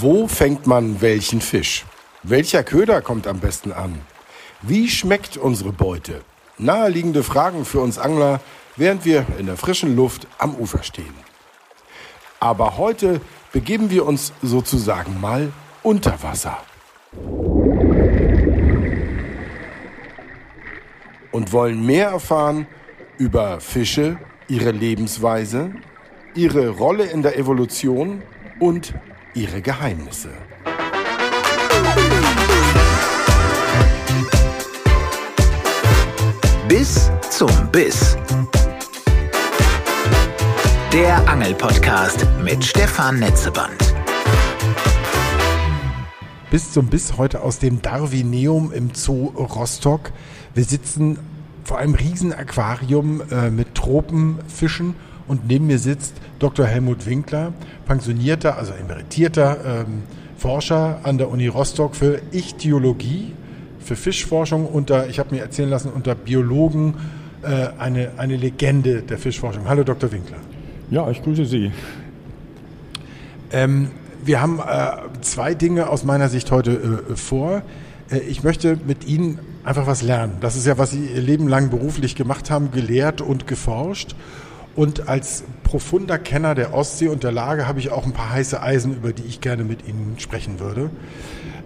Wo fängt man welchen Fisch? Welcher Köder kommt am besten an? Wie schmeckt unsere Beute? Naheliegende Fragen für uns Angler, während wir in der frischen Luft am Ufer stehen. Aber heute begeben wir uns sozusagen mal unter Wasser. Und wollen mehr erfahren über Fische, ihre Lebensweise, ihre Rolle in der Evolution und ihre Geheimnisse. Bis zum Biss. Der Angelpodcast mit Stefan Netzeband. Bis zum Biss heute aus dem Darwineum im Zoo Rostock. Wir sitzen vor einem riesen Aquarium äh, mit Tropenfischen und neben mir sitzt Dr. Helmut Winkler, pensionierter, also emeritierter ähm, Forscher an der Uni Rostock für Ichthyologie, für Fischforschung unter, ich habe mir erzählen lassen, unter Biologen äh, eine, eine Legende der Fischforschung. Hallo Dr. Winkler. Ja, ich grüße Sie. Ähm, wir haben äh, zwei Dinge aus meiner Sicht heute äh, vor. Äh, ich möchte mit Ihnen einfach was lernen. Das ist ja, was Sie Ihr Leben lang beruflich gemacht haben, gelehrt und geforscht. Und als profunder Kenner der Ostsee und der Lage habe ich auch ein paar heiße Eisen, über die ich gerne mit Ihnen sprechen würde.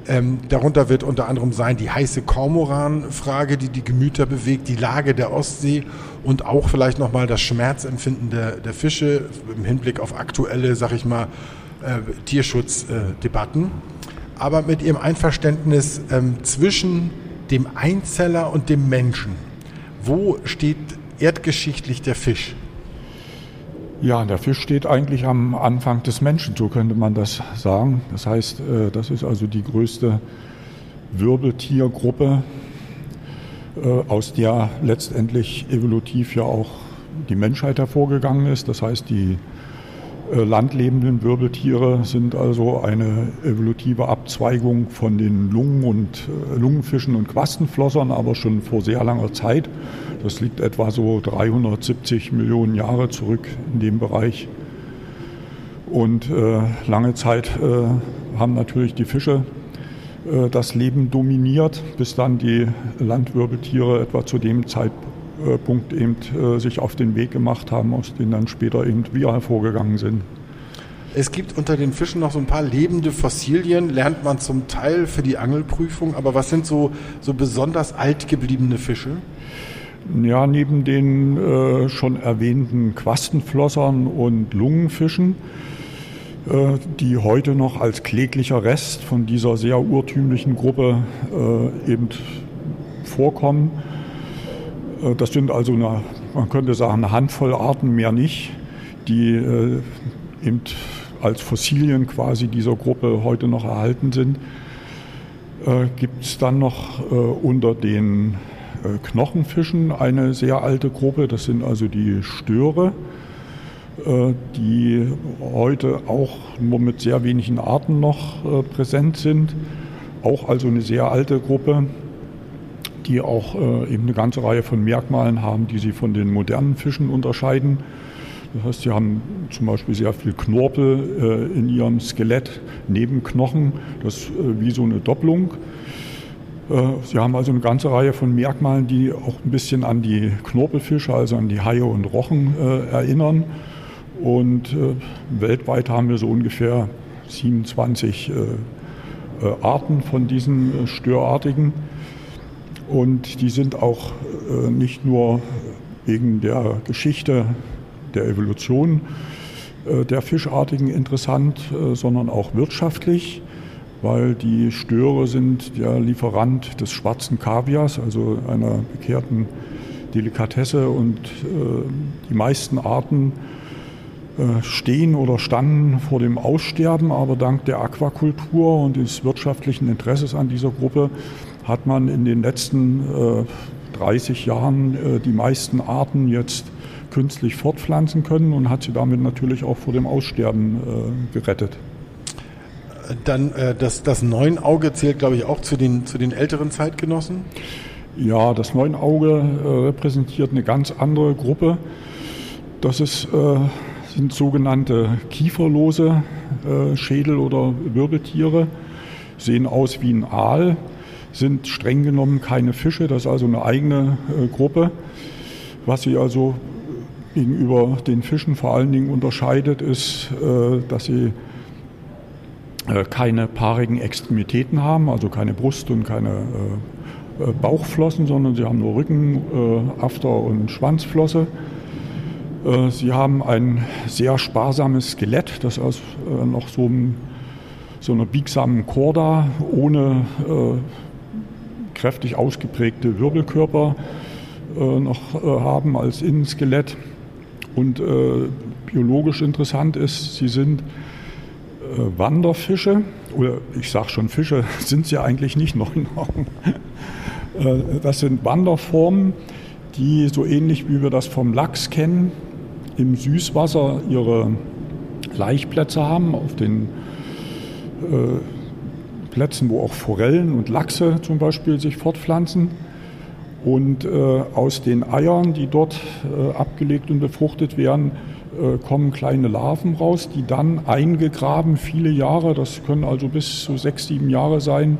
Ähm, darunter wird unter anderem sein die heiße Kormoran-Frage, die die Gemüter bewegt, die Lage der Ostsee und auch vielleicht nochmal das Schmerzempfinden der, der Fische im Hinblick auf aktuelle, sag ich mal, äh, Tierschutzdebatten. Äh, Aber mit Ihrem Einverständnis ähm, zwischen dem Einzeller und dem Menschen. Wo steht erdgeschichtlich der Fisch? Ja, der Fisch steht eigentlich am Anfang des Menschen, so könnte man das sagen. Das heißt, äh, das ist also die größte Wirbeltiergruppe, äh, aus der letztendlich evolutiv ja auch die Menschheit hervorgegangen ist. Das heißt, die landlebenden Wirbeltiere sind also eine evolutive Abzweigung von den Lungen- und Lungenfischen und Quastenflossern, aber schon vor sehr langer Zeit. Das liegt etwa so 370 Millionen Jahre zurück in dem Bereich. Und äh, lange Zeit äh, haben natürlich die Fische äh, das Leben dominiert, bis dann die Landwirbeltiere etwa zu dem Zeitpunkt eben äh, sich auf den Weg gemacht haben, aus denen dann später eben wir hervorgegangen sind. Es gibt unter den Fischen noch so ein paar lebende Fossilien, lernt man zum Teil für die Angelprüfung. Aber was sind so, so besonders alt gebliebene Fische? Ja, neben den äh, schon erwähnten Quastenflossern und Lungenfischen, äh, die heute noch als kläglicher Rest von dieser sehr urtümlichen Gruppe äh, eben vorkommen. Äh, das sind also, eine, man könnte sagen, eine Handvoll Arten mehr nicht, die äh, eben als Fossilien quasi dieser Gruppe heute noch erhalten sind. Äh, Gibt es dann noch unter den Knochenfischen eine sehr alte Gruppe. Das sind also die Störe, die heute auch nur mit sehr wenigen Arten noch präsent sind. Auch also eine sehr alte Gruppe, die auch eben eine ganze Reihe von Merkmalen haben, die sie von den modernen Fischen unterscheiden. Das heißt, sie haben zum Beispiel sehr viel Knorpel in ihrem Skelett neben Knochen. Das ist wie so eine Doppelung. Äh, sie haben also eine ganze Reihe von Merkmalen, die auch ein bisschen an die Knorpelfische, also an die Haie und Rochen äh, erinnern. Und äh, weltweit haben wir so ungefähr 27 Arten von diesen Störartigen. Und die sind auch nicht nur wegen der Geschichte der Evolution der Fischartigen interessant, sondern auch wirtschaftlich weil die Störe sind der Lieferant des schwarzen Kaviars, also einer bekehrten Delikatesse. Und äh, die meisten Arten äh, stehen oder standen vor dem Aussterben, aber dank der Aquakultur und des wirtschaftlichen Interesses an dieser Gruppe hat man in den letzten äh, 30 Jahren äh, die meisten Arten jetzt künstlich fortpflanzen können und hat sie damit natürlich auch vor dem Aussterben äh, gerettet. Dann äh, das, das Neunauge zählt, glaube ich, auch zu den, zu den älteren Zeitgenossen. Ja, das Neunauge äh, repräsentiert eine ganz andere Gruppe. Das ist, äh, sind sogenannte kieferlose äh, Schädel oder Wirbeltiere, sehen aus wie ein Aal, sind streng genommen keine Fische, das ist also eine eigene äh, Gruppe. Was sie also gegenüber den Fischen vor allen Dingen unterscheidet, ist, äh, dass sie äh, keine paarigen Extremitäten haben, also keine Brust und keine äh, äh, Bauchflossen, sondern sie haben nur Rücken, After- und Schwanzflosse. Sie haben ein sehr sparsames Skelett, das aus noch so, einem, so einer biegsamen Chorda ohne kräftig ausgeprägte Wirbelkörper noch haben als Innenskelett. Und biologisch interessant ist, sie sind äh, Wanderfische, oder ich sage schon Fische, sind sie eigentlich nicht Neunaugen. Äh, das sind Wanderformen, die so ähnlich wie wir das vom Lachs kennen, im Süßwasser ihre Laichplätze haben, auf den äh, Plätzen, wo auch Forellen und Lachse zum Beispiel sich fortpflanzen. Und aus den Eiern, die dort abgelegt und befruchtet werden, äh, kommen kleine Larven raus, die dann eingegraben viele Jahre, das können also bis zu sechs, sieben Jahre sein,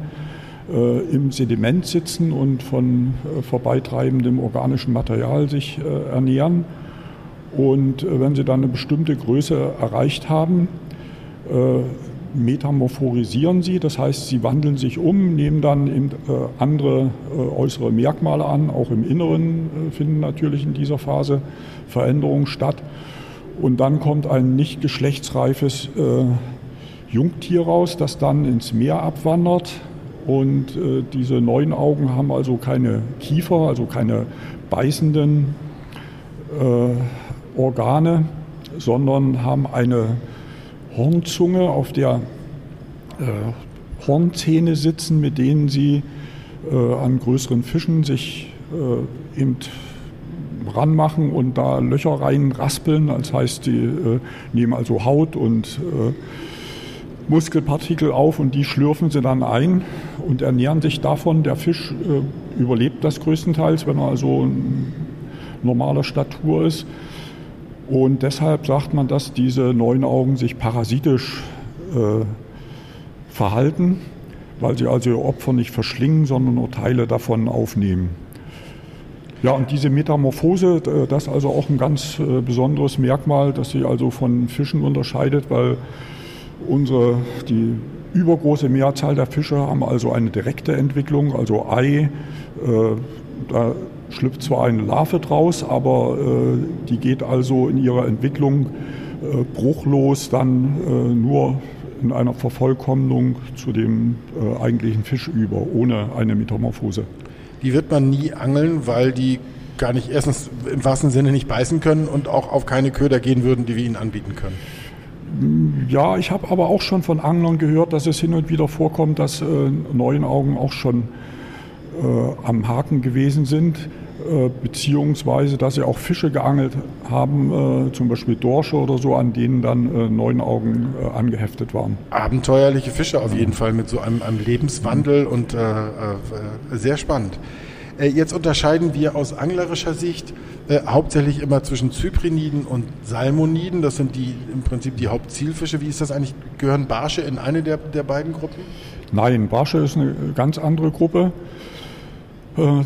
äh, im Sediment sitzen und von äh, vorbeitreibendem organischem Material sich ernähren. Und wenn sie dann eine bestimmte Größe erreicht haben, metamorphorisieren sie, das heißt, sie wandeln sich um, nehmen dann eben andere äußere Merkmale an, auch im Inneren finden natürlich in dieser Phase Veränderungen statt. Und dann kommt ein nicht geschlechtsreifes äh, Jungtier raus, das dann ins Meer abwandert. Und äh, diese neuen Augen haben also keine Kiefer, also keine beißenden äh, Organe, sondern haben eine Hornzunge, auf der äh, Hornzähne sitzen, mit denen sie äh, an größeren Fischen sich äh, eben ranmachen und da Löcher rein raspeln. Das heißt, die äh, nehmen also Haut und äh, Muskelpartikel auf und die schlürfen sie dann ein und ernähren sich davon. Der Fisch äh, überlebt das größtenteils, wenn er also normaler Statur ist. Und deshalb sagt man, dass diese neuen Augen sich parasitisch äh, verhalten, weil sie also ihr Opfer nicht verschlingen, sondern nur Teile davon aufnehmen. Ja, und diese Metamorphose, das ist also auch ein ganz äh, besonderes Merkmal, das sie also von Fischen unterscheidet, weil unsere, die übergroße Mehrzahl der Fische haben also eine direkte Entwicklung, also Ei, äh, da schlüpft zwar eine Larve draus, aber äh, die geht also in ihrer Entwicklung äh, bruchlos dann äh, nur in einer Vervollkommnung zu dem äh, eigentlichen Fisch über, ohne eine Metamorphose die wird man nie angeln, weil die gar nicht erstens im wahrsten Sinne nicht beißen können und auch auf keine Köder gehen würden, die wir ihnen anbieten können. Ja, ich habe aber auch schon von Anglern gehört, dass es hin und wieder vorkommt, dass äh, neuen Augen auch schon äh, am Haken gewesen sind. Äh, beziehungsweise dass sie auch Fische geangelt haben, äh, zum Beispiel Dorsche oder so, an denen dann äh, neun Augen angeheftet waren. Abenteuerliche Fische auf jeden Fall mit so einem, einem Lebenswandel und sehr spannend. Jetzt unterscheiden wir aus anglerischer Sicht äh, hauptsächlich immer zwischen Zypriniden und Salmoniden. Das sind die im Prinzip die Hauptzielfische. Wie ist das eigentlich? Gehören Barsche in eine der, der beiden Gruppen? Nein, Barsche ist eine ganz andere Gruppe. Äh,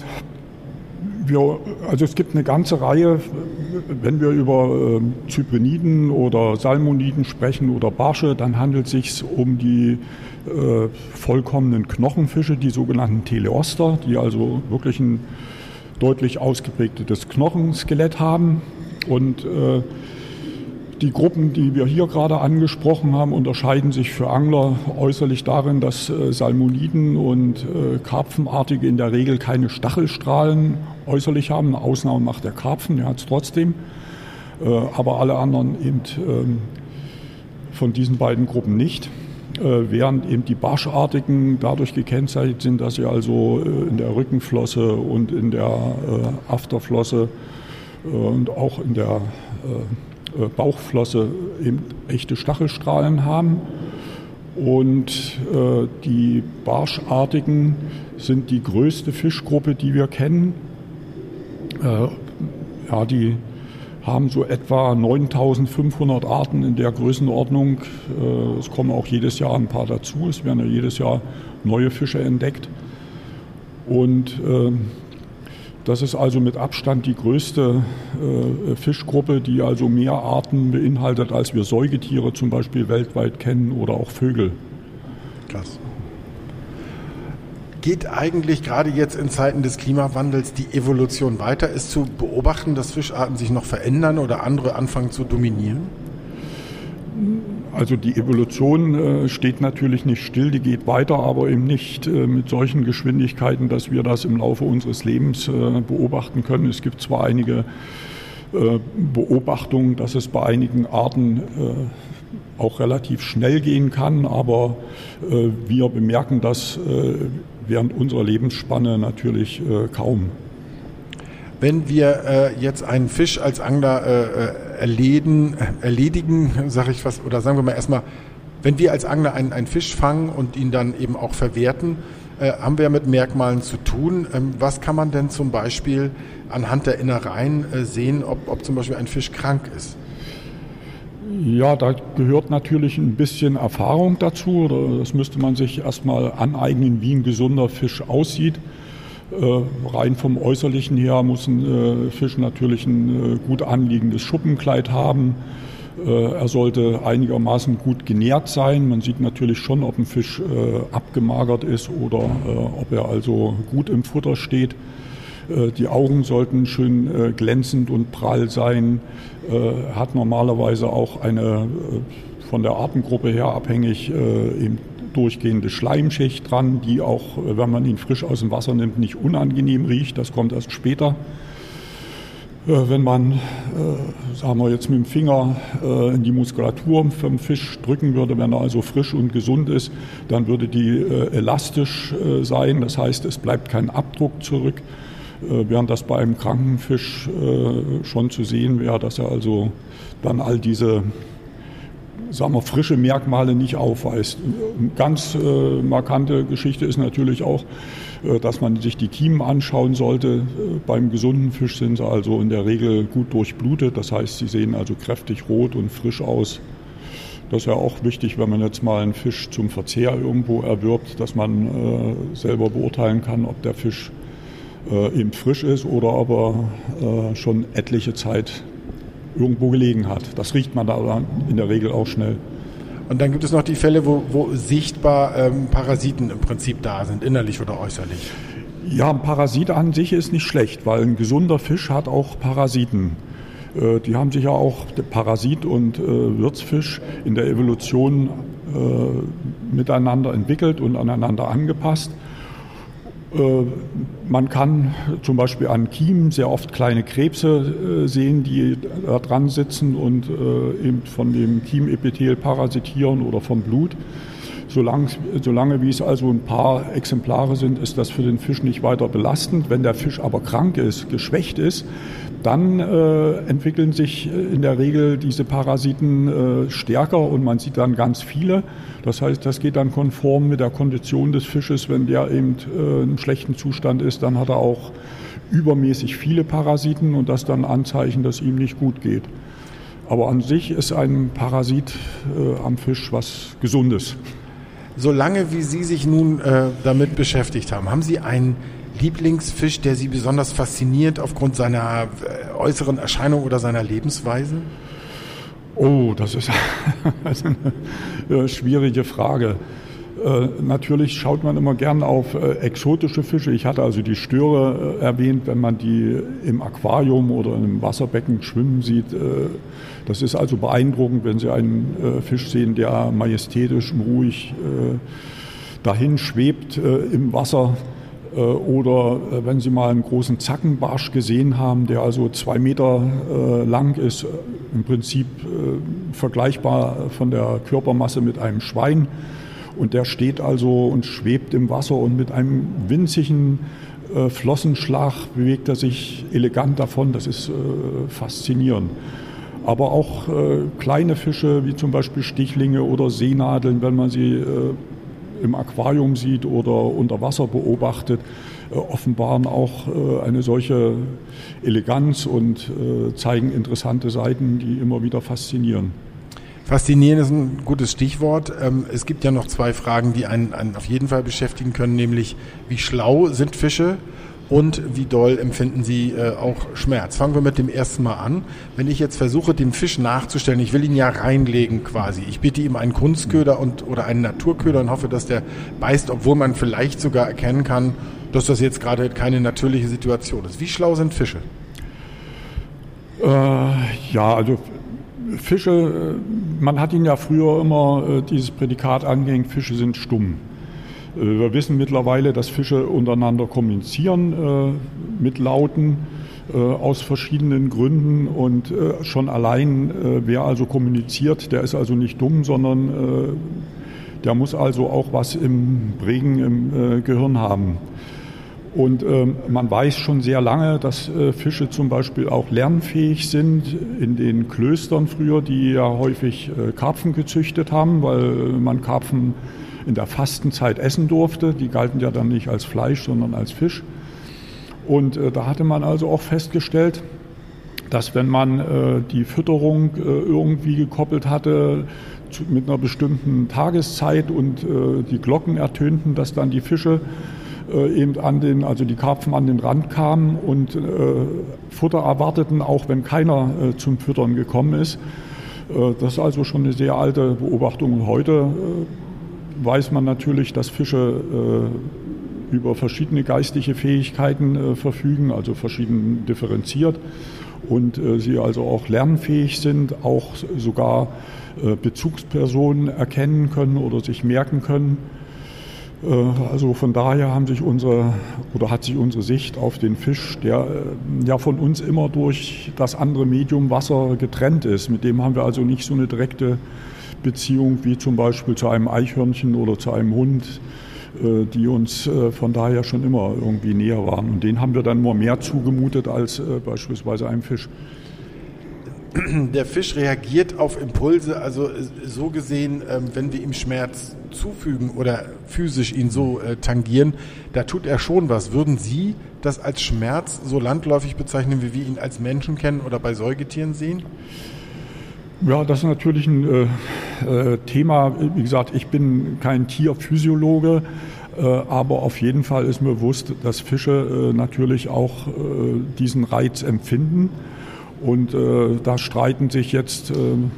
wir, also es gibt eine ganze Reihe, wenn wir über äh, Zypriniden oder Salmoniden sprechen oder Barsche, dann handelt es sich um die äh, vollkommenen Knochenfische, die sogenannten Teleoster, die also wirklich ein deutlich ausgeprägtes Knochenskelett haben. Und äh, die Gruppen, die wir hier gerade angesprochen haben, unterscheiden sich für Angler äußerlich darin, dass äh, Salmoniden und äh, Karpfenartige in der Regel keine Stachelstrahlen äußerlich haben. Eine Ausnahme macht der Karpfen, der hat es trotzdem. Äh, aber alle anderen eben ähm, von diesen beiden Gruppen nicht. Während eben die Barschartigen dadurch gekennzeichnet sind, dass sie also in der Rückenflosse und in der Afterflosse und auch in der Bauchflosse eben echte Stachelstrahlen haben. Und äh, die Barschartigen sind die größte Fischgruppe, die wir kennen. Äh, ja, die haben so etwa 9500 Arten in der Größenordnung. Es kommen auch jedes Jahr ein paar dazu. Es werden ja jedes Jahr neue Fische entdeckt. Und das ist also mit Abstand die größte äh, Fischgruppe, die also mehr Arten beinhaltet, als wir Säugetiere zum Beispiel weltweit kennen oder auch Vögel. Krass. Geht eigentlich gerade jetzt in Zeiten des Klimawandels die Evolution weiter? Ist zu beobachten, dass Fischarten sich noch verändern oder andere anfangen zu dominieren? Also die Evolution äh, steht natürlich nicht still, die geht weiter, aber eben nicht äh, mit solchen Geschwindigkeiten, dass wir das im Laufe unseres Lebens äh, beobachten können. Es gibt zwar einige Beobachtungen, dass es bei einigen Arten auch relativ schnell gehen kann, aber wir bemerken das während unserer Lebensspanne natürlich kaum. Wenn wir jetzt einen Fisch als Angler äh erledigen, erledigen, sage ich was, oder sagen wir mal erstmal, wenn wir als Angler einen, einen Fisch fangen und ihn dann eben auch verwerten, äh, haben wir mit Merkmalen zu tun. Ähm, was kann man denn zum Beispiel anhand der Innereien äh, sehen, ob, ob zum Beispiel ein Fisch krank ist? Ja, da gehört natürlich ein bisschen Erfahrung dazu. Das müsste man sich erstmal aneignen, wie ein gesunder Fisch aussieht. Äh, rein vom Äußerlichen her muss ein äh, Fisch natürlich ein äh, gut anliegendes Schuppenkleid haben. Er sollte einigermaßen gut genährt sein. Man sieht natürlich schon, ob ein Fisch abgemagert ist oder ob er also gut im Futter steht. Die Augen sollten schön glänzend und prall sein. Hat normalerweise auch eine von der Artengruppe her abhängig eben durchgehende Schleimschicht dran, die auch, wenn man ihn frisch aus dem Wasser nimmt, nicht unangenehm riecht. Das kommt erst später. Äh, wenn man, äh, sagen wir jetzt mit dem Finger äh, in die Muskulatur vom Fisch drücken würde, wenn er also frisch und gesund ist, dann würde die elastisch sein. Das heißt, es bleibt kein Abdruck zurück. Während das bei einem kranken Fisch schon zu sehen wäre, dass er also dann all diese sagen wir, frische Merkmale nicht aufweist. Ganz äh, markante Geschichte ist natürlich auch, äh, dass man sich die Kiemen anschauen sollte. Äh, beim gesunden Fisch sind sie also in der Regel gut durchblutet. Das heißt, sie sehen also kräftig rot und frisch aus. Das ist ja auch wichtig, wenn man jetzt mal einen Fisch zum Verzehr irgendwo erwirbt, dass man äh, selber beurteilen kann, ob der Fisch äh, eben frisch ist oder ob er äh, schon etliche Zeit irgendwo gelegen hat. Das riecht man da in der Regel auch schnell. Und dann gibt es noch die Fälle, wo, wo sichtbar ähm, Parasiten im Prinzip da sind, innerlich oder äußerlich. Ja, ein Parasit an sich ist nicht schlecht, weil ein gesunder Fisch hat auch Parasiten. Äh, die haben sich ja auch, der Parasit und äh, Wirtsfisch, in der Evolution äh, miteinander entwickelt und aneinander angepasst. Äh, man kann zum Beispiel an Kiemen sehr oft kleine Krebse äh, sehen, die da dran sitzen und äh, eben von dem Kiemepithel parasitieren oder vom Blut. Solange, solange wie es also ein paar Exemplare sind, ist das für den Fisch nicht weiter belastend. Wenn der Fisch aber krank ist, geschwächt ist, dann äh, entwickeln sich in der Regel diese Parasiten äh, stärker und man sieht dann ganz viele. Das heißt, das geht dann konform mit der Kondition des Fisches. Wenn der eben äh, im schlechten Zustand ist, dann hat er auch übermäßig viele Parasiten und das dann Anzeichen, dass ihm nicht gut geht. Aber an sich ist ein Parasit äh, am Fisch was Gesundes. Solange wie Sie sich nun äh, damit beschäftigt haben, haben Sie einen Lieblingsfisch, der Sie besonders fasziniert aufgrund seiner äh, äußeren Erscheinung oder seiner Lebensweise? Oh, das ist eine schwierige Frage. Äh, natürlich schaut man immer gern auf äh, exotische Fische. Ich hatte also die Störe äh, erwähnt, wenn man die im Aquarium oder im Wasserbecken schwimmen sieht. Das ist also beeindruckend, wenn Sie einen Fisch sehen, der majestätisch und ruhig dahin schwebt im Wasser. Äh, oder äh, wenn Sie mal einen großen Zackenbarsch gesehen haben, der also zwei Meter äh, lang ist, im Prinzip vergleichbar von der Körpermasse mit einem Schwein. Und der steht also und schwebt im Wasser und mit einem winzigen Flossenschlag bewegt er sich elegant davon. Das ist faszinierend. Aber auch kleine Fische wie zum Beispiel Stichlinge oder Seenadeln, wenn man sie im Aquarium sieht oder unter Wasser beobachtet, äh, offenbaren auch äh, eine solche Eleganz und äh, zeigen interessante Seiten, die immer wieder faszinieren. Faszinieren ist ein gutes Stichwort. Ähm, es gibt ja noch zwei Fragen, die einen, einen auf jeden Fall beschäftigen können, nämlich wie schlau sind Fische und wie doll empfinden sie äh, auch Schmerz. Fangen wir mit dem ersten Mal an. Wenn ich jetzt versuche, dem Fisch nachzustellen, ich will ihn ja reinlegen quasi. Ich biete ihm einen Kunstköder und, oder einen Naturköder und hoffe, dass der beißt, obwohl man vielleicht sogar erkennen kann, dass das jetzt gerade keine natürliche Situation ist. Wie schlau sind Fische? Äh, ja, also Fische, äh, man hat ihnen ja früher immer äh, dieses Prädikat angehängt, Fische sind stumm. Äh, wir wissen mittlerweile, dass Fische untereinander kommunizieren mit Lauten aus verschiedenen Gründen und schon allein, wer also kommuniziert, der ist also nicht dumm, sondern der muss also auch was im Regen im Gehirn haben. Und ähm, man weiß schon sehr lange, dass äh, Fische zum Beispiel auch lernfähig sind. In den Klöstern früher, die ja häufig äh, Karpfen gezüchtet haben, weil man Karpfen in der Fastenzeit essen durfte. Die galten ja dann nicht als Fleisch, sondern als Fisch. Und äh, da hatte man also auch festgestellt, dass wenn man äh, die Fütterung äh, irgendwie gekoppelt hatte zu, mit einer bestimmten Tageszeit und äh, die Glocken ertönten, dass dann die Fische äh, eben an den, also die Karpfen an den Rand kamen und äh, Futter erwarteten, auch wenn keiner äh, zum Füttern gekommen ist. Das ist also schon eine sehr alte Beobachtung. Und heute weiß man natürlich, dass Fische äh, über verschiedene geistige Fähigkeiten verfügen, also verschieden differenziert und sie also auch lernfähig sind, auch sogar Bezugspersonen erkennen können oder sich merken können. Äh, also von daher haben sich unsere oder hat sich unsere Sicht auf den Fisch, der äh, ja von uns immer durch das andere Medium Wasser getrennt ist, mit dem haben wir also nicht so eine direkte Beziehung wie zum Beispiel zu einem Eichhörnchen oder zu einem Hund, äh, die uns von daher schon immer irgendwie näher waren. Und den haben wir dann nur mehr zugemutet als beispielsweise einem Fisch. Der Fisch reagiert auf Impulse, also so gesehen, ähm, wenn wir ihm Schmerz zufügen oder physisch ihn so äh, tangieren, da tut er schon was. Würden Sie das als Schmerz so landläufig bezeichnen, wie wir ihn als Menschen kennen oder bei Säugetieren sehen? Ja, das ist natürlich ein äh, äh Thema. Wie gesagt, ich bin kein Tierphysiologe, äh, aber auf jeden Fall ist mir bewusst, dass Fische äh, natürlich auch äh, diesen Reiz empfinden. Und da streiten sich jetzt ähm,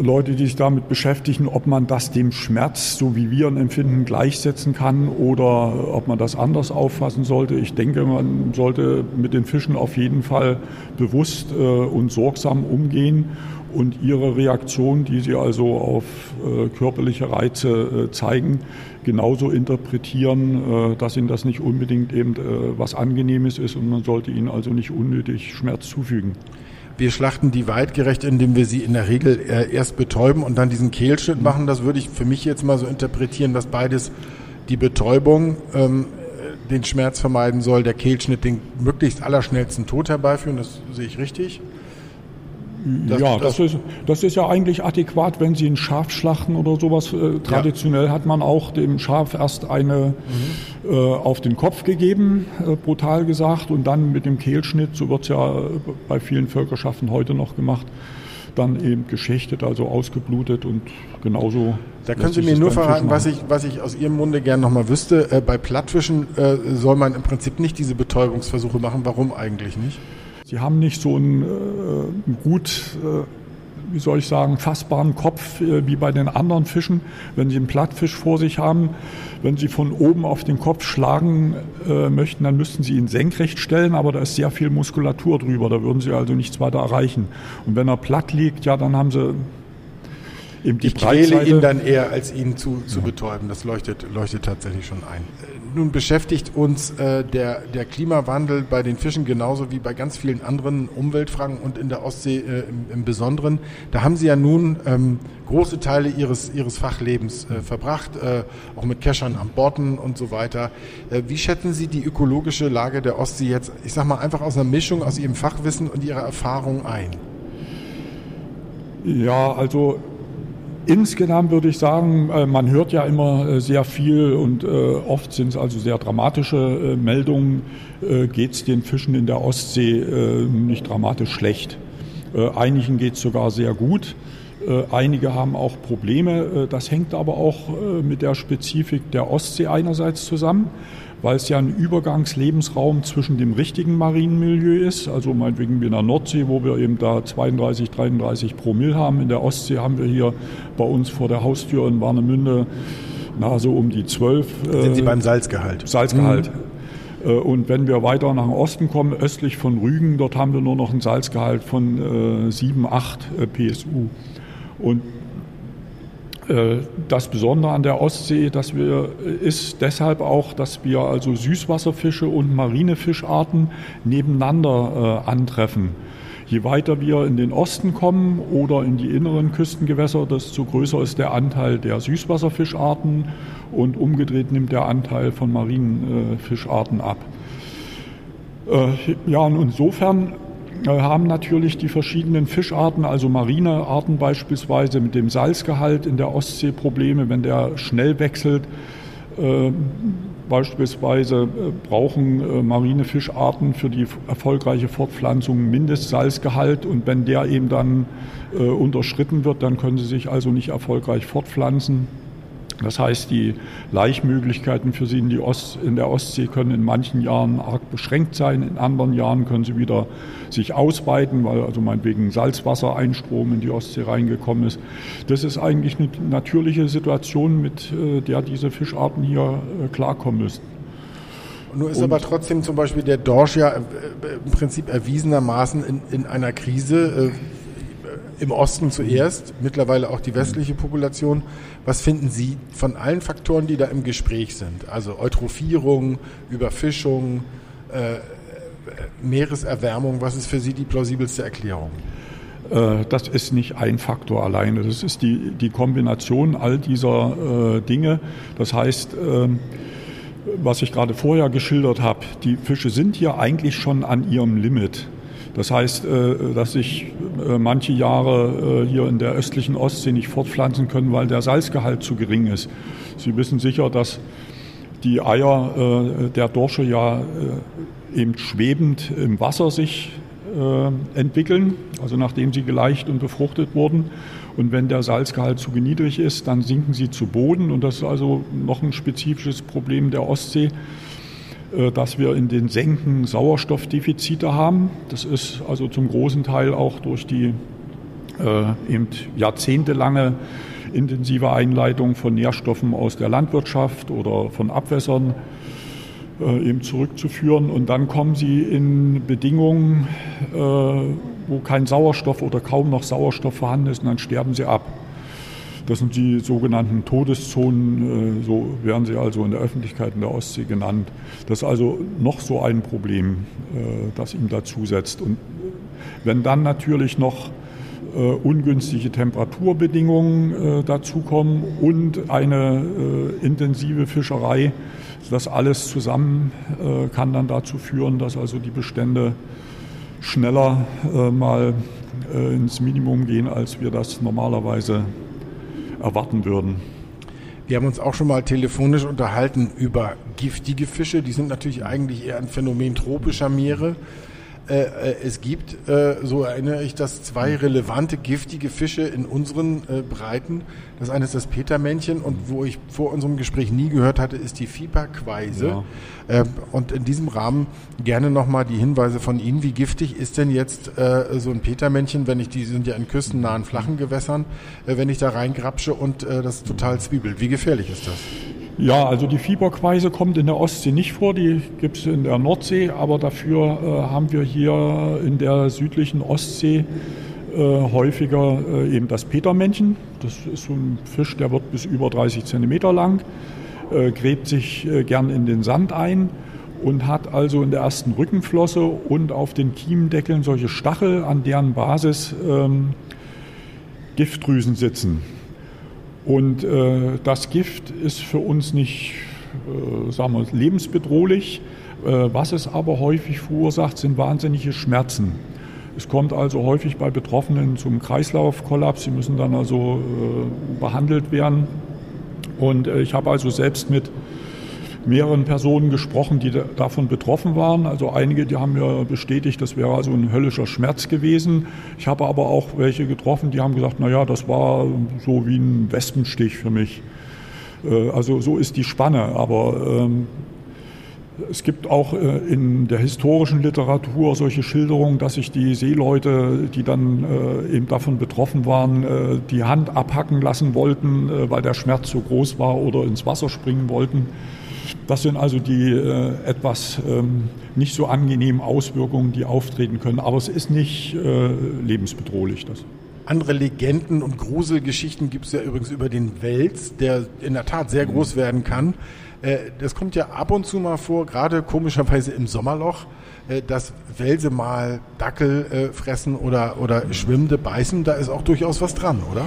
Leute, die sich damit beschäftigen, ob man das dem Schmerz, so wie wir ihn empfinden, gleichsetzen kann oder ob man das anders auffassen sollte. Ich denke, man sollte mit den Fischen auf jeden Fall bewusst äh, und sorgsam umgehen und ihre Reaktion, die sie also auf äh, körperliche Reize äh, zeigen, genauso interpretieren, dass ihnen das nicht unbedingt eben was Angenehmes ist und man sollte ihnen also nicht unnötig Schmerz zufügen. Wir schlachten die weitgerecht, indem wir sie in der Regel äh, erst betäuben und dann diesen Kehlschnitt mhm. machen. Das würde ich für mich jetzt mal so interpretieren, dass beides die Betäubung ähm, den Schmerz vermeiden soll, der Kehlschnitt den möglichst allerschnellsten Tod herbeiführen. Das sehe ich richtig. Das, ja, das, das, ist, das ist ja eigentlich adäquat, wenn Sie ein Schaf schlachten oder sowas. Äh, traditionell ja. hat man auch dem Schaf erst eine mhm. äh, auf den Kopf gegeben, äh, brutal gesagt, und dann mit dem Kehlschnitt, so wird es ja bei vielen Völkerschaften heute noch gemacht, dann eben geschichtet, also ausgeblutet und genauso. Da können Sie mir nur verraten, was ich, was ich aus Ihrem Munde gerne nochmal wüsste. Äh, bei Plattfischen äh, soll man im Prinzip nicht diese Betäubungsversuche machen. Warum eigentlich nicht? Sie haben nicht so einen äh, gut, äh, wie soll ich sagen, fassbaren Kopf äh, wie bei den anderen Fischen. Wenn Sie einen Plattfisch vor sich haben, wenn Sie von oben auf den Kopf schlagen äh, möchten, dann müssten Sie ihn senkrecht stellen, aber da ist sehr viel Muskulatur drüber. Da würden Sie also nichts weiter erreichen. Und wenn er platt liegt, ja, dann haben Sie die Ich quäle ihn dann eher, als ihn zu, zu ja. betäuben. Das leuchtet, leuchtet tatsächlich schon ein nun beschäftigt uns äh, der, der Klimawandel bei den Fischen genauso wie bei ganz vielen anderen Umweltfragen und in der Ostsee äh, im, im, Besonderen. Da haben Sie ja nun ähm, große Teile Ihres, Ihres Fachlebens äh, verbracht, äh, auch mit Keschern am Borden und so weiter. Äh, wie schätzen Sie die ökologische Lage der Ostsee jetzt, ich sag mal, einfach aus einer Mischung aus Ihrem Fachwissen und Ihrer Erfahrung ein? Ja, also Insgesamt würde ich sagen, äh, man hört ja immer äh, sehr viel und äh, oft sind es also sehr dramatische Meldungen. Geht es den Fischen in der Ostsee nicht dramatisch schlecht? Einigen geht es sogar sehr gut. Einige haben auch Probleme. Das hängt aber auch mit der Spezifik der Ostsee einerseits zusammen weil es ja ein Übergangslebensraum zwischen dem richtigen Marienmilieu ist, also meinetwegen wie in der Nordsee, wo wir eben da 32, 33 pro Mill haben. In der Ostsee haben wir hier bei uns vor der Haustür in Warnemünde na, so um die 12. Sind Sie äh, beim Salzgehalt? Salzgehalt. Mhm. Äh, und wenn wir weiter nach Osten kommen, östlich von Rügen, dort haben wir nur noch einen Salzgehalt von äh, 7, 8 äh, PSU. Und das Besondere an der Ostsee dass wir, ist deshalb auch, dass wir also Süßwasserfische und marine Fischarten nebeneinander äh, antreffen. Je weiter wir in den Osten kommen oder in die inneren Küstengewässer, desto größer ist der Anteil der Süßwasserfischarten und umgedreht nimmt der Anteil von marinen Fischarten ab. Äh, ja, und insofern äh, haben natürlich die verschiedenen Fischarten, also marine Arten beispielsweise mit dem Salzgehalt in der Ostsee Probleme, wenn der schnell wechselt. Äh, beispielsweise äh, brauchen äh, marine Fischarten für die erfolgreiche Fortpflanzung Mindestsalzgehalt und wenn der eben dann äh, unterschritten wird, dann können sie sich also nicht erfolgreich fortpflanzen. Das heißt, die Laichmöglichkeiten für sie in, Ost, in der Ostsee können in manchen Jahren arg beschränkt sein, in anderen Jahren können sie wieder sich ausweiten, weil also meinetwegen Salzwassereinstrom in die Ostsee reingekommen ist. Das ist eigentlich eine natürliche Situation, mit äh, der diese Fischarten hier äh, klarkommen müssen. Nur ist Und aber trotzdem zum Beispiel der Dorsch ja äh, im Prinzip erwiesenermaßen in, in einer Krise im Osten zuerst, mittlerweile auch die westliche Population. Was finden Sie von allen Faktoren, die da im Gespräch sind? Also Eutrophierung, Überfischung, äh, Meereserwärmung, was ist für Sie die plausibelste Erklärung? Äh, das ist nicht ein Faktor alleine. Das ist die, die Kombination all dieser äh, Dinge. Das heißt, äh, was ich gerade vorher geschildert habe, die Fische sind hier eigentlich schon an ihrem Limit. Das heißt, äh, dass sich äh, manche Jahre äh, hier in der östlichen Ostsee nicht fortpflanzen können, weil der Salzgehalt zu gering ist. Sie wissen sicher, dass die Eier der Dorsche ja eben schwebend im Wasser sich entwickeln, also nachdem sie geleicht und befruchtet wurden. Und wenn der Salzgehalt zu niedrig ist, dann sinken sie zu Boden. Und das ist also noch ein spezifisches Problem der Ostsee. Äh, dass wir in den Senken Sauerstoffdefizite haben. Das ist also zum großen Teil auch durch die äh, eben jahrzehntelange intensive Einleitung von Nährstoffen aus der Landwirtschaft oder von Abwässern äh, eben zurückzuführen. Und dann kommen sie in Bedingungen, äh, wo kein Sauerstoff oder kaum noch Sauerstoff vorhanden ist, und dann sterben sie ab. Das sind die sogenannten Todeszonen, äh, so werden sie also in der Öffentlichkeit in der Ostsee genannt. Das ist also noch so ein Problem, äh, das ihm dazusetzt. Und wenn dann natürlich noch äh, ungünstige Temperaturbedingungen dazukommen und eine intensive Fischerei, das alles zusammen kann dann dazu führen, dass also die Bestände schneller mal ins Minimum gehen, als wir das normalerweise erwarten würden. Wir haben uns auch schon mal telefonisch unterhalten über giftige Fische. Die sind natürlich eigentlich eher ein Phänomen tropischer Meere. Äh, äh, es gibt, äh, so erinnere ich das, zwei relevante giftige Fische in unseren Breiten. Das eine ist das Petermännchen und wo ich vor unserem Gespräch nie gehört hatte, ist die Fieberqueise. Ja. Ähm, und in diesem Rahmen gerne nochmal die Hinweise von Ihnen. Wie giftig ist denn jetzt so ein Petermännchen, wenn ich, die sind ja in küstennahen, flachen Gewässern, wenn ich da reingrapsche und das total zwiebelt? Wie gefährlich ist das? Ja, also die Fieberqueise kommt in der Ostsee nicht vor, die gibt es in der Nordsee, aber dafür äh, haben wir hier in der südlichen Ostsee äh, häufiger äh, eben das Petermännchen. Das ist so ein Fisch, der wird bis über 30 Zentimeter lang, äh, gräbt sich äh, gern in den Sand ein und hat also in der ersten Rückenflosse und auf den Kiemendeckeln solche Stachel, an deren Basis ähm, Giftdrüsen sitzen. Und äh, das Gift ist für uns nicht, äh, sagen wir, lebensbedrohlich. Äh, was es aber häufig verursacht, sind wahnsinnige Schmerzen. Es kommt also häufig bei Betroffenen zum Kreislaufkollaps. Sie müssen dann also äh, behandelt werden. Und äh, ich habe also selbst mit mehreren Personen gesprochen, die davon betroffen waren. Also einige, die haben mir bestätigt, das wäre also ein höllischer Schmerz gewesen. Ich habe aber auch welche getroffen, die haben gesagt, na ja, das war so wie ein Wespenstich für mich. Äh, also so ist die Spanne. Aber ähm, es gibt auch äh, in der historischen Literatur solche Schilderungen, dass sich die Seeleute, die dann äh, eben davon betroffen waren, die Hand abhacken lassen wollten, weil der Schmerz so groß war oder ins Wasser springen wollten. Das sind also die etwas ähm, nicht so angenehmen Auswirkungen, die auftreten können. Aber es ist nicht lebensbedrohlich. Das. Andere Legenden und Gruselgeschichten gibt es ja übrigens über den Wels, der in der Tat sehr groß werden kann. Äh, das kommt ja ab und zu mal vor, gerade komischerweise im Sommerloch, äh, dass Welse mal Dackel äh, fressen oder, oder Schwimmende beißen. Da ist auch durchaus was dran, oder?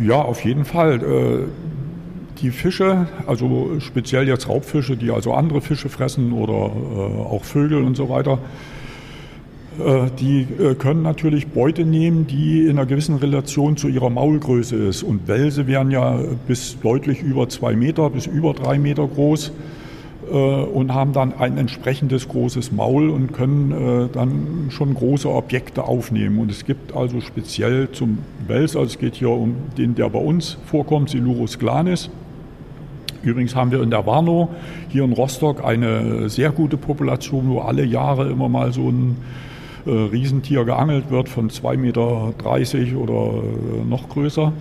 Ja, auf jeden Fall. Die Fische, also speziell jetzt Raubfische, die also andere Fische fressen oder auch Vögel und so weiter, äh, die äh, können natürlich Beute nehmen, die in einer gewissen Relation zu ihrer Maulgröße ist. Und Welse werden ja bis deutlich über zwei Meter, bis über drei Meter groß äh, und haben dann ein entsprechendes großes Maul und können dann schon große Objekte aufnehmen. Und es gibt also speziell zum Wels, also es geht hier um den, der bei uns vorkommt, Silurus glanis. Übrigens haben wir in der Warnow hier in Rostock eine sehr gute Population, wo alle Jahre immer mal so ein äh, Riesentier geangelt wird von 2,30 Meter oder äh, noch größer.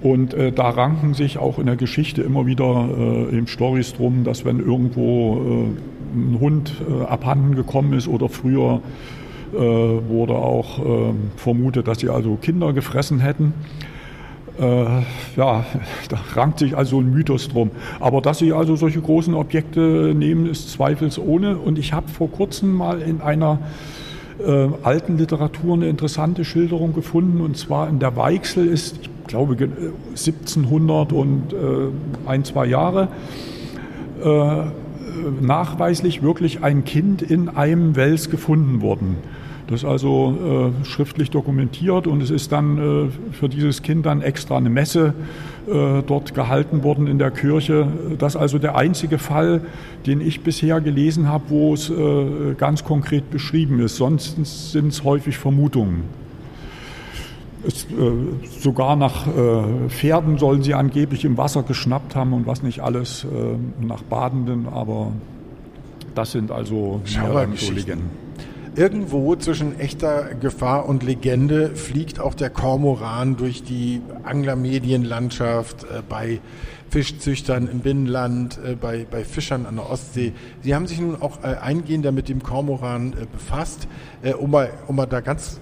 Und äh, da ranken sich auch in der Geschichte immer wieder äh, im Stories drum, dass wenn irgendwo äh, ein Hund äh, abhanden gekommen ist oder früher äh, wurde auch äh, vermutet, dass sie also Kinder gefressen hätten. Äh, ja, da rankt sich also ein Mythos drum. Aber dass sie also solche großen Objekte nehmen, ist zweifelsohne. Und ich habe vor kurzem mal in einer äh, alten Literatur eine interessante Schilderung gefunden. Und zwar in der Weichsel ist, ich glaube, 1700 und äh, ein, zwei Jahre äh, nachweislich wirklich ein Kind in einem Wels gefunden worden. Das ist also äh, schriftlich dokumentiert und es ist dann äh, für dieses Kind dann extra eine Messe äh, dort gehalten worden in der Kirche. Das ist also der einzige Fall, den ich bisher gelesen habe, wo es äh, ganz konkret beschrieben ist. Sonst sind es häufig Vermutungen. Es, äh, sogar nach äh, Pferden sollen sie angeblich im Wasser geschnappt haben und was nicht alles, nach Badenden, aber das sind also so Legenden. Irgendwo zwischen echter Gefahr und Legende fliegt auch der Kormoran durch die Anglermedienlandschaft äh, bei Fischzüchtern im Binnenland, äh, bei, bei Fischern an der Ostsee. Sie haben sich nun auch äh, eingehender mit dem Kormoran befasst, um, mal, um mal da ganz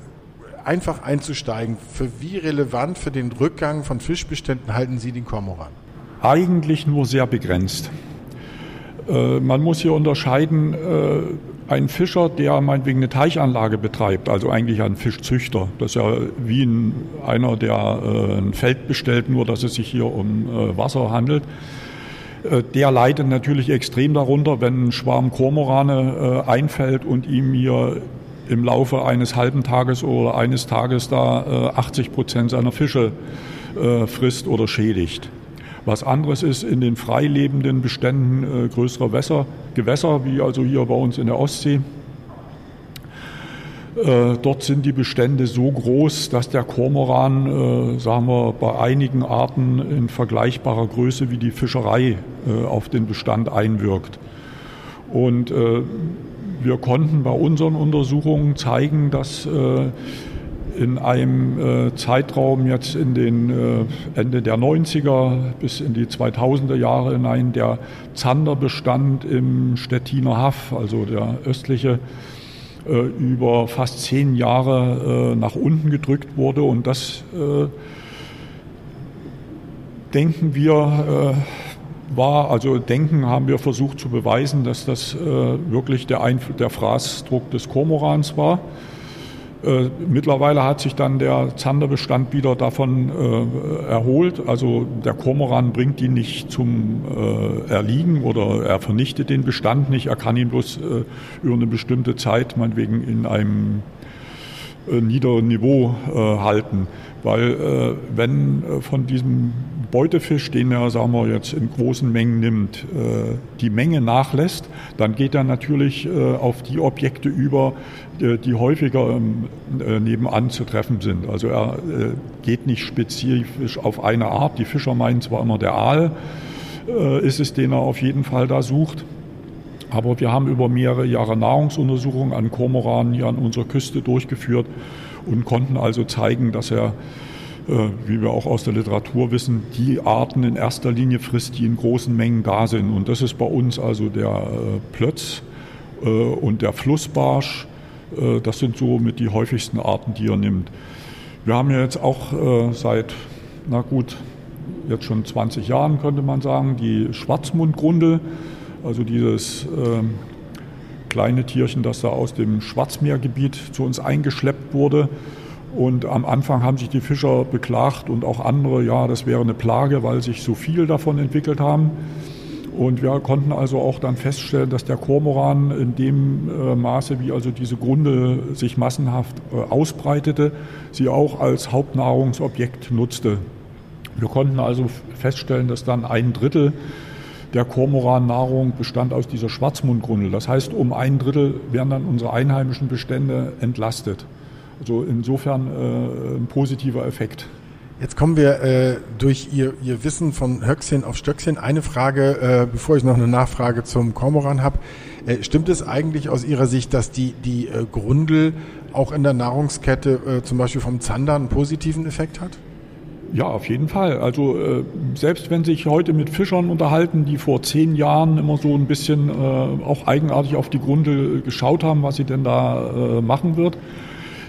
einfach einzusteigen. Für wie relevant für den Rückgang von Fischbeständen halten Sie den Kormoran? Eigentlich nur sehr begrenzt. Man muss hier unterscheiden, ein Fischer, der meinetwegen eine Teichanlage betreibt, also eigentlich ein Fischzüchter, das ist ja wie ein, einer, der äh, ein Feld bestellt, nur dass es sich hier um äh, Wasser handelt, äh, der leidet natürlich extrem darunter, wenn ein Schwarm Kormorane äh, einfällt und ihm hier im Laufe eines halben Tages oder eines Tages da 80 äh, Prozent seiner Fische äh, frisst oder schädigt. Was anderes ist in den freilebenden Beständen äh, größerer Wässer, Gewässer, wie also hier bei uns in der Ostsee. Äh, dort sind die Bestände so groß, dass der Kormoran, äh, sagen wir, bei einigen Arten in vergleichbarer Größe wie die Fischerei äh, auf den Bestand einwirkt. Und äh, wir konnten bei unseren Untersuchungen zeigen, dass äh, in einem äh, Zeitraum jetzt in den äh, Ende der 90er bis in die 2000er Jahre hinein der Zanderbestand im Stettiner Haff, also der östliche, äh, über fast zehn Jahre äh, nach unten gedrückt wurde. Und das äh, denken wir äh, war, also denken haben wir versucht zu beweisen, dass das wirklich der, der Fraßdruck des Kormorans war. Äh, mittlerweile hat sich dann der Zanderbestand wieder davon äh, erholt. Also der Kormoran bringt ihn nicht zum äh, Erliegen oder er vernichtet den Bestand nicht. Er kann ihn bloß äh, über eine bestimmte Zeit, meinetwegen in einem niederen Niveau äh, halten. Weil äh, wenn äh, von diesem Beutefisch, den er, sagen wir, jetzt in großen Mengen nimmt, äh, die Menge nachlässt, dann geht er natürlich äh, auf die Objekte über, die häufiger ähm, nebenan zu treffen sind. Also er geht nicht spezifisch auf eine Art. Die Fischer meinen zwar immer, der Aal ist es, den er auf jeden Fall da sucht. Aber wir haben über mehrere Jahre Nahrungsuntersuchungen an Kormoranen hier an unserer Küste durchgeführt und konnten also zeigen, dass er, äh, wie wir auch aus der Literatur wissen, die Arten in erster Linie frisst, die in großen Mengen da sind. Und das ist bei uns also der äh, Plötz äh, und der Flussbarsch. Das sind so mit die häufigsten Arten, die er nimmt. Wir haben ja jetzt auch seit, na gut, jetzt schon 20 Jahren könnte man sagen, die Schwarzmundgrundel also dieses äh, kleine Tierchen, das da aus dem Schwarzmeergebiet zu uns eingeschleppt wurde. Und am Anfang haben sich die Fischer beklagt und auch andere, ja, das wäre eine Plage, weil sich so viel davon entwickelt haben. Und wir konnten also auch dann feststellen, dass der Kormoran in dem äh, Maße, wie also diese Grunde sich massenhaft äh, ausbreitete, sie auch als Hauptnahrungsobjekt nutzte. Wir konnten also feststellen, dass dann ein Drittel der Kormoran-Nahrung bestand aus dieser Schwarzmundgrundel. Das heißt, um ein Drittel werden dann unsere einheimischen Bestände entlastet. Also insofern äh, ein positiver Effekt. Jetzt kommen wir äh, durch Ihr, Ihr Wissen von Höchstchen auf Stöckchen. Eine Frage, äh, bevor ich noch eine Nachfrage zum Kormoran habe. Äh, stimmt es eigentlich aus Ihrer Sicht, dass die, die äh, Grundel auch in der Nahrungskette äh, zum Beispiel vom Zander einen positiven Effekt hat? Ja, auf jeden Fall. Also äh, selbst wenn sich heute mit Fischern unterhalten, die vor zehn Jahren immer so ein bisschen äh, auch eigenartig auf die Grunde geschaut haben, was sie denn da äh, machen wird,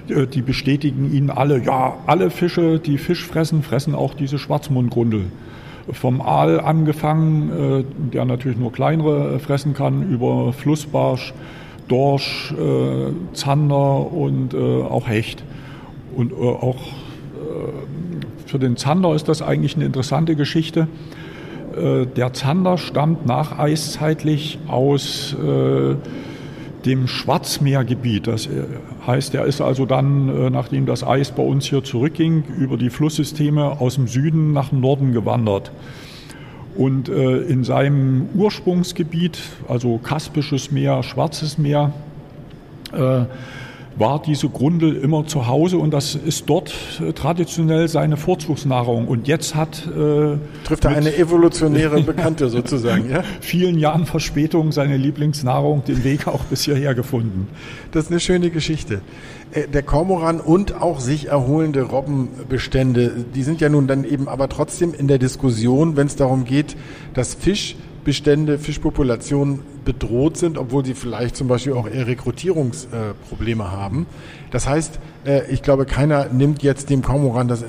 äh, die bestätigen ihnen alle, ja, alle Fische, die Fisch fressen, fressen auch diese Schwarzmundgrundel. Vom Aal angefangen, äh, der natürlich nur kleinere äh, fressen kann, über Flussbarsch, Dorsch, Zander und auch Hecht. Und auch für den Zander ist das eigentlich eine interessante Geschichte. Äh, der Zander stammt nacheiszeitlich aus äh, dem Schwarzmeergebiet. Das äh, heißt, er ist also dann, nachdem das Eis bei uns hier zurückging, über die Flusssysteme aus dem Süden nach dem Norden gewandert. Und in seinem Ursprungsgebiet, also Kaspisches Meer, Schwarzes Meer, war diese Grundel immer zu Hause und das ist dort äh, traditionell seine Vorzugsnahrung. Und jetzt hat äh, trifft er eine evolutionäre Bekannte sozusagen, ja? Vielen Jahren Verspätung seine Lieblingsnahrung den Weg auch bis hierher gefunden. Das ist eine schöne Geschichte. Äh, der Kormoran und auch sich erholende Robbenbestände, die sind ja nun dann eben aber trotzdem in der Diskussion, wenn es darum geht, dass Fisch Fischbestände, Fischpopulationen bedroht sind, obwohl sie vielleicht zum Beispiel auch eher Rekrutierungsprobleme haben. Das heißt, äh, ich glaube, keiner nimmt jetzt dem Kormoran das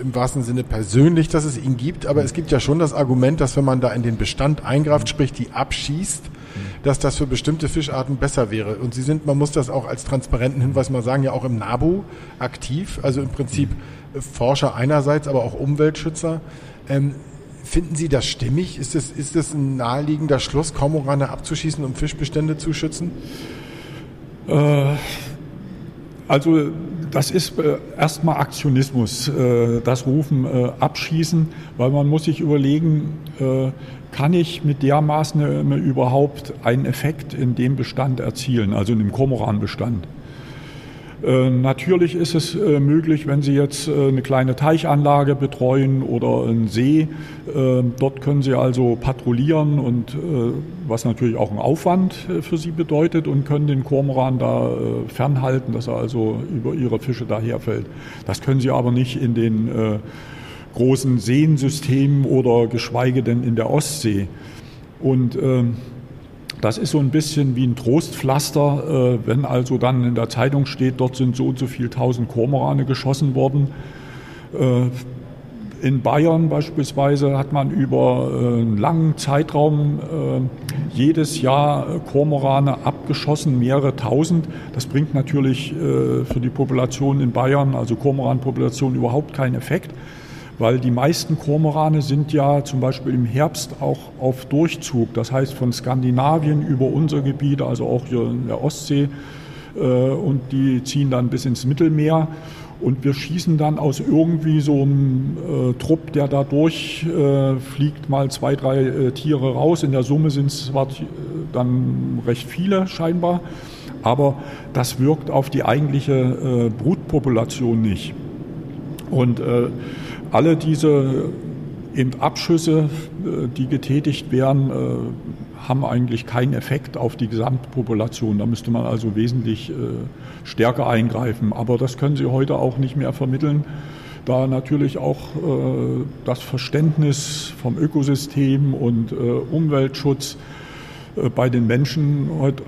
im wahrsten Sinne persönlich, dass es ihn gibt, aber es gibt ja schon das Argument, dass wenn man da in den Bestand eingreift, sprich die abschießt, dass das für bestimmte Fischarten besser wäre. Und sie sind, man muss das auch als transparenten Hinweis mal sagen, ja auch im NABU aktiv, also im Prinzip Forscher einerseits, aber auch Umweltschützer. Ähm, Finden Sie das stimmig? Ist das, ist das ein naheliegender Schluss, Kormorane abzuschießen, um Fischbestände zu schützen? Äh, also das ist äh, erstmal Aktionismus, äh, das Rufen äh, abschießen, weil man muss sich überlegen, äh, kann ich mit der Maßnahme überhaupt einen Effekt in dem Bestand erzielen, also in dem Kormoranbestand? Äh, natürlich ist es äh, möglich, wenn Sie jetzt äh, eine kleine Teichanlage betreuen oder einen See. Dort können Sie also patrouillieren und was natürlich auch einen Aufwand für Sie bedeutet und können den Kormoran da fernhalten, dass er also über Ihre Fische daherfällt. Das können Sie aber nicht in den großen Seensystemen oder geschweige denn in der Ostsee. Und ähm, das ist so ein bisschen wie ein Trostpflaster, äh, wenn also dann in der Zeitung steht, dort sind so und so viel tausend Kormorane geschossen worden. Äh, in Bayern beispielsweise hat man über äh, einen langen Zeitraum jedes Jahr Kormorane abgeschossen, mehrere tausend. Das bringt natürlich für die Population in Bayern, also Kormoranpopulation, überhaupt keinen Effekt weil die meisten Kormorane sind ja zum Beispiel im Herbst auch auf Durchzug. Das heißt von Skandinavien über unser Gebiet, also auch hier in der Ostsee, äh, und die ziehen dann bis ins Mittelmeer. Und wir schießen dann aus irgendwie so einem äh, Trupp, der da durchfliegt, äh, mal zwei, drei äh, Tiere raus. In der Summe sind es zwar dann recht viele scheinbar, aber das wirkt auf die eigentliche äh, Brutpopulation nicht. Und äh, alle diese eben Abschüsse, äh, die getätigt werden, äh, haben eigentlich keinen Effekt auf die Gesamtpopulation. Da müsste man also wesentlich äh, stärker eingreifen. Aber das können Sie heute auch nicht mehr vermitteln, da natürlich auch das Verständnis vom Ökosystem und Umweltschutz bei den Menschen heute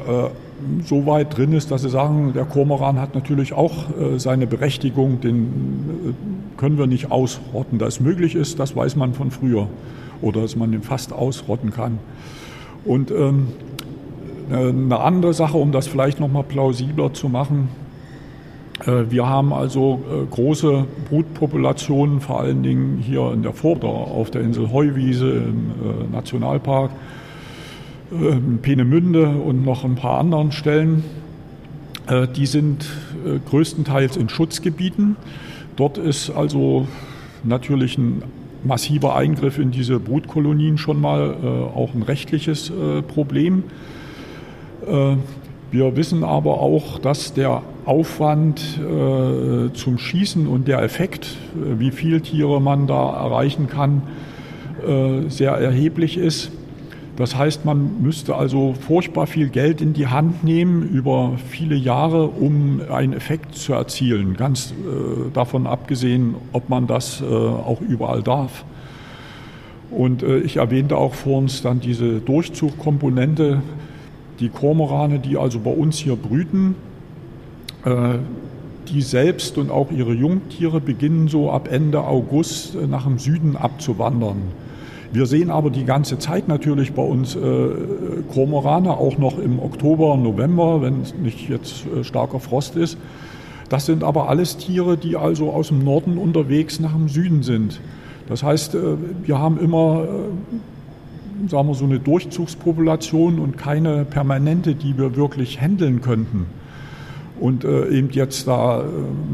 so weit drin ist, dass sie sagen, der Kormoran hat natürlich auch äh, seine Berechtigung, den äh, können wir nicht ausrotten. Dass es möglich ist, das weiß man von früher oder dass man den fast ausrotten kann. Und ähm, eine andere Sache, um das vielleicht noch mal plausibler zu machen, äh, wir haben also äh, große Brutpopulationen, vor allen Dingen hier in der Vorder auf der Insel Heuwiese im äh, Nationalpark Peenemünde und noch ein paar anderen Stellen. Äh, die sind äh, größtenteils in Schutzgebieten. Dort ist also natürlich ein massiver Eingriff in diese Brutkolonien schon mal äh, auch ein rechtliches Problem. Wir wissen aber auch, dass der Aufwand zum Schießen und der Effekt, wie viele Tiere man da erreichen kann, sehr erheblich ist. Das heißt, man müsste also furchtbar viel Geld in die Hand nehmen über viele Jahre, um einen Effekt zu erzielen. Ganz äh, davon abgesehen, ob man das äh, auch überall darf. Und äh, ich erwähnte auch vor uns dann diese Durchzugkomponente, die Kormorane, die also bei uns hier brüten, äh, die selbst und auch ihre Jungtiere beginnen so ab Ende August äh, nach dem Süden abzuwandern. Wir sehen aber die ganze Zeit natürlich bei uns äh, Kormorane, auch noch im Oktober, November, wenn nicht jetzt äh, starker Frost ist. Das sind aber alles Tiere, die also aus dem Norden unterwegs nach dem Süden sind. Das heißt, äh, wir haben immer äh, sagen wir, so eine Durchzugspopulation und keine permanente, die wir wirklich handeln könnten. Und äh, eben jetzt da äh,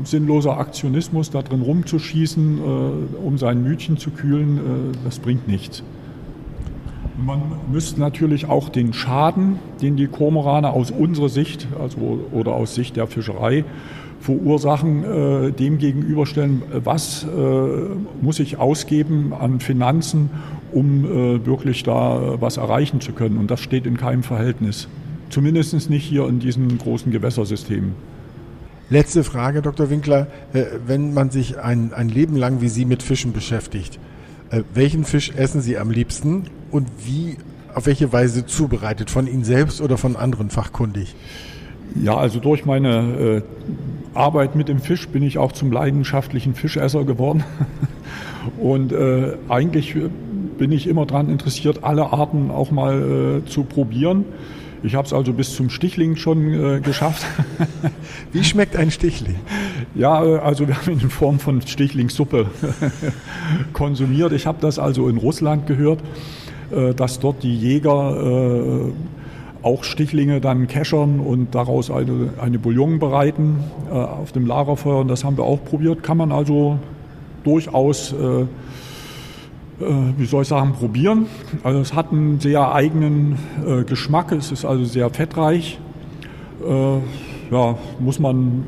sinnloser Aktionismus da drin rumzuschießen, äh, um sein Mütchen zu kühlen, äh, das bringt nichts. Man müsste natürlich auch den Schaden, den die Kormorane aus unserer Sicht, also oder aus Sicht der Fischerei, verursachen, äh, dem gegenüberstellen, was äh, muss ich ausgeben an Finanzen, um wirklich da was erreichen zu können. Und das steht in keinem Verhältnis. Zumindest nicht hier in diesen großen Gewässersystemen. Letzte Frage, Dr. Winkler. Äh, wenn man sich ein, ein Leben lang wie Sie mit Fischen beschäftigt, äh, welchen Fisch essen Sie am liebsten und wie, auf welche Weise zubereitet? Von Ihnen selbst oder von anderen fachkundig? Ja, also durch meine äh, Arbeit mit dem Fisch bin ich auch zum leidenschaftlichen Fischesser geworden. Und äh, eigentlich bin ich immer daran interessiert, alle Arten auch mal äh, zu probieren. Ich habe es also bis zum Stichling schon äh, geschafft. Wie schmeckt ein Stichling? Ja, äh, also wir haben ihn in Form von Stichlingssuppe konsumiert. Ich habe das also in Russland gehört, äh, dass dort die Jäger äh, auch Stichlinge dann keschern und daraus eine, eine Bouillon bereiten äh, auf dem Lagerfeuer. Und das haben wir auch probiert. Kann man also durchaus äh, wie soll ich sagen, probieren. Also es hat einen sehr eigenen äh, Geschmack, es ist also sehr fettreich. Äh, ja, muss man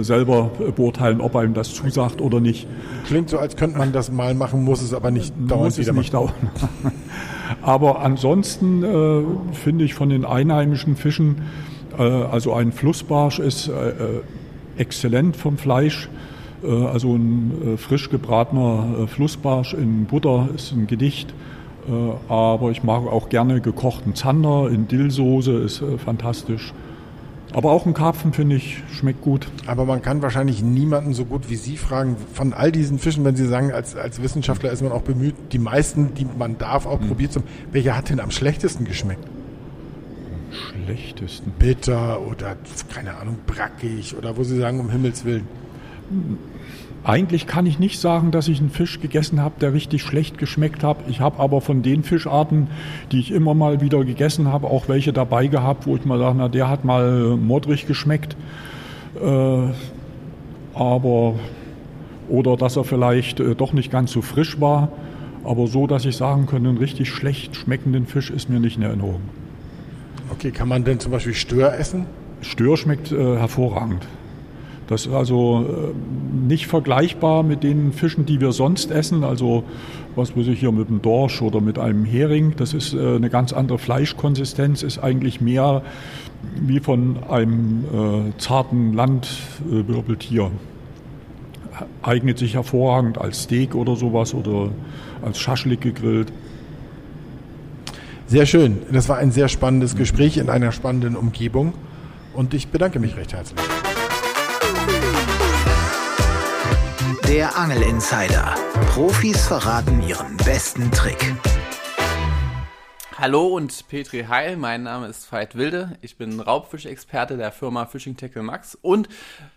äh, selber beurteilen, ob einem das zusagt oder nicht. Klingt so, als könnte man das mal machen, muss es aber nicht dauern. Muss es nicht dauern. aber ansonsten äh, finde ich von den einheimischen Fischen, äh, also ein Flussbarsch ist exzellent vom Fleisch. Äh, also ein äh, frisch gebratener äh, Flussbarsch in Butter ist ein Gedicht. Aber ich mag auch gerne gekochten Zander in Dillsoße, ist fantastisch. Aber auch ein Karpfen, finde ich, schmeckt gut. Aber man kann wahrscheinlich niemanden so gut wie Sie fragen, von all diesen Fischen, wenn Sie sagen, als, als Wissenschaftler ist man auch bemüht, die meisten, die man darf, auch mhm. probiert zu haben. Welcher hat denn am schlechtesten geschmeckt? Am schlechtesten? Bitter oder, keine Ahnung, brackig oder wo Sie sagen, um Himmels Willen. Eigentlich kann ich nicht sagen, dass ich einen Fisch gegessen habe, der richtig schlecht geschmeckt hat. Ich habe aber von den Fischarten, die ich immer mal wieder gegessen habe, auch welche dabei gehabt, wo ich mal sage, na, der hat mal modrig geschmeckt. Äh, aber oder dass er vielleicht äh, doch nicht ganz so frisch war. Aber so, dass ich sagen könnte, einen richtig schlecht schmeckenden Fisch ist mir nicht in Erinnerung. Okay, kann man denn zum Beispiel Stör essen? Stör schmeckt äh, hervorragend. Das ist also äh, nicht vergleichbar mit den Fischen, die wir sonst essen. Also was weiß ich hier mit einem Dorsch oder mit einem Hering. Das ist äh, eine ganz andere Fleischkonsistenz, ist eigentlich mehr wie von einem äh, zarten Landwirbeltier. Eignet sich hervorragend als Steak oder sowas oder als Schaschlik gegrillt. Sehr schön. Das war ein sehr spannendes Gespräch in einer spannenden Umgebung. Und ich bedanke mich recht herzlich. Der Angel Insider. Profis verraten ihren besten Trick. Hallo und Petri Heil, mein Name ist Veit Wilde. Ich bin Raubfischexperte der Firma Fishing Tackle Max und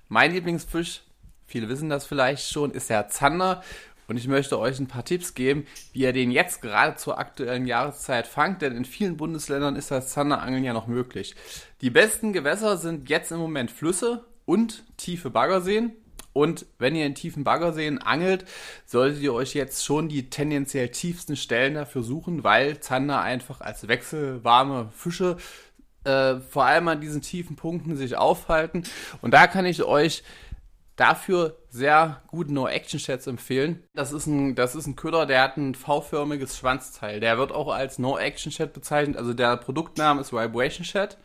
mein Lieblingsfisch, viele wissen das vielleicht schon, ist der Zander. Und ich möchte euch ein paar Tipps geben, wie ihr den jetzt gerade zur aktuellen Jahreszeit fangt, denn in vielen Bundesländern ist das Zanderangeln ja noch möglich. Die besten Gewässer sind jetzt im Moment Flüsse und tiefe Baggerseen. Und wenn ihr in tiefen Baggerseen angelt, solltet ihr euch jetzt schon die tendenziell tiefsten Stellen dafür suchen, weil Zander einfach als wechselwarme Fische äh, vor allem an diesen tiefen Punkten sich aufhalten. Und da kann ich euch dafür sehr gut No-Action-Sheds empfehlen. Das ist ein, das ist ein Köder, der hat ein V-förmiges Schwanzteil. Der wird auch als No-Action-Shed bezeichnet. Also der Produktname ist Vibration Shed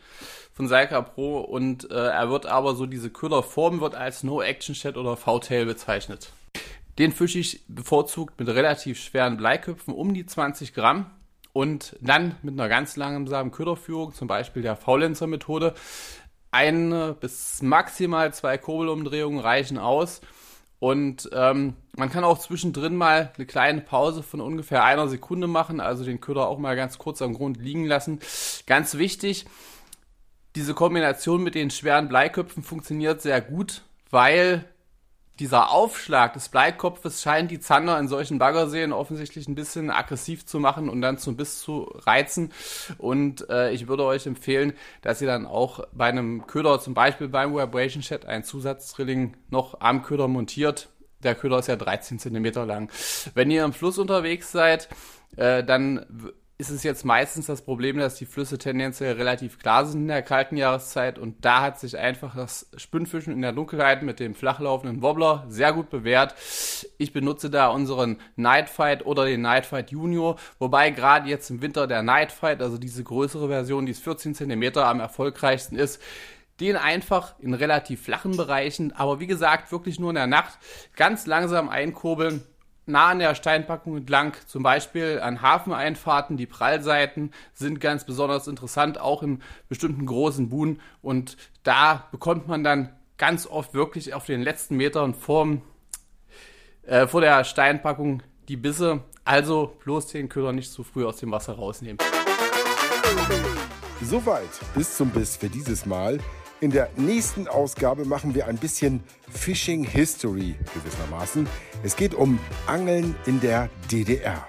von Seika Pro und äh, er wird aber so diese Köderform wird als No Action Shed oder V-Tail bezeichnet. Den fische ich bevorzugt mit relativ schweren Bleiköpfen um die 20 Gramm und dann mit einer ganz langsamen Köderführung, zum Beispiel der Faulenzer Methode. Eine bis maximal zwei Kurbelumdrehungen reichen aus. Und ähm, man kann auch zwischendrin mal eine kleine Pause von ungefähr einer Sekunde machen, also den Köder auch mal ganz kurz am Grund liegen lassen. Ganz wichtig, diese Kombination mit den schweren Bleiköpfen funktioniert sehr gut, weil dieser Aufschlag des Bleikopfes scheint die Zander in solchen Baggerseen offensichtlich ein bisschen aggressiv zu machen und dann zum Biss zu reizen. Und äh, ich würde euch empfehlen, dass ihr dann auch bei einem Köder, zum Beispiel beim Vibration Chat, ein Zusatzdrilling noch am Köder montiert. Der Köder ist ja 13 cm lang. Wenn ihr im Fluss unterwegs seid, äh, dann ist es jetzt meistens das Problem, dass die Flüsse tendenziell relativ klar sind in der kalten Jahreszeit und da hat sich einfach das Spinnfischen in der Dunkelheit mit dem flachlaufenden Wobbler sehr gut bewährt. Ich benutze da unseren Nightfight oder den Nightfight Junior, wobei gerade jetzt im Winter der Nightfight, also diese größere Version, die ist 14 cm am erfolgreichsten ist, den einfach in relativ flachen Bereichen, aber wie gesagt, wirklich nur in der Nacht ganz langsam einkurbeln nah an der Steinpackung entlang, zum Beispiel an Hafeneinfahrten. Die Prallseiten sind ganz besonders interessant, auch in bestimmten großen Buhnen. Und da bekommt man dann ganz oft wirklich auf den letzten Metern vorm, äh, vor der Steinpackung die Bisse. Also bloß den Köder nicht zu früh aus dem Wasser rausnehmen. Soweit bis zum Biss für dieses Mal. In der nächsten Ausgabe machen wir ein bisschen Fishing History gewissermaßen. Es geht um Angeln in der DDR.